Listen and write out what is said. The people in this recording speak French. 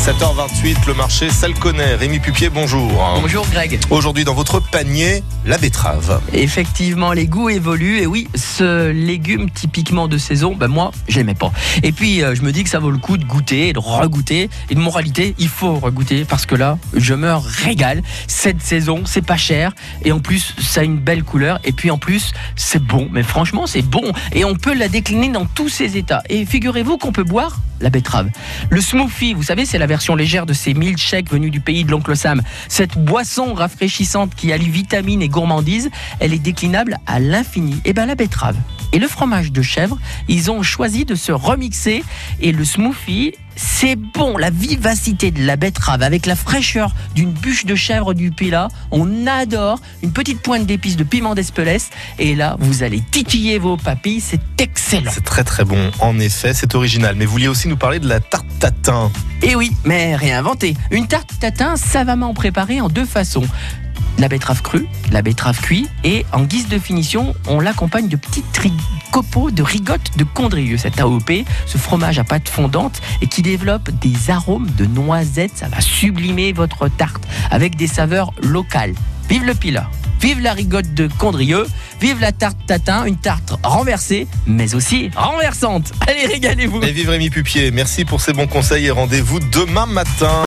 7h28, le marché Salconnet. Rémi Pupier, bonjour. Bonjour Greg. Aujourd'hui, dans votre panier, la betterave. Effectivement, les goûts évoluent. Et oui, ce légume typiquement de saison, ben moi, je l'aimais pas. Et puis, euh, je me dis que ça vaut le coup de goûter, et de regoûter. Et de moralité, il faut regoûter parce que là, je me régale. Cette saison, c'est pas cher. Et en plus, ça a une belle couleur. Et puis, en plus, c'est bon. Mais franchement, c'est bon. Et on peut la décliner dans tous ses états. Et figurez-vous qu'on peut boire la betterave. Le smoothie, vous savez, c'est la version légère de ces milkshakes venus du pays de l'oncle Sam. Cette boisson rafraîchissante qui allie vitamines et gourmandise, elle est déclinable à l'infini. Et ben la betterave et le fromage de chèvre, ils ont choisi de se remixer et le smoothie c'est bon, la vivacité de la betterave avec la fraîcheur d'une bûche de chèvre du Pila. On adore une petite pointe d'épices de piment d'Espelès. Et là, vous allez titiller vos papilles. C'est excellent. C'est très très bon, en effet, c'est original. Mais vous vouliez aussi nous parler de la tarte tatin. Et oui, mais réinventé. Une tarte tatin savamment préparée en deux façons la betterave crue, la betterave cuite et en guise de finition, on l'accompagne de petits copeaux de rigotte de Condrieu, cet AOP, ce fromage à pâte fondante et qui développe des arômes de noisettes, ça va sublimer votre tarte avec des saveurs locales. Vive le pila Vive la rigotte de Condrieu, vive la tarte tatin, une tarte renversée, mais aussi renversante. Allez, régalez-vous. Et vive Rémi Pupier, merci pour ces bons conseils et rendez-vous demain matin.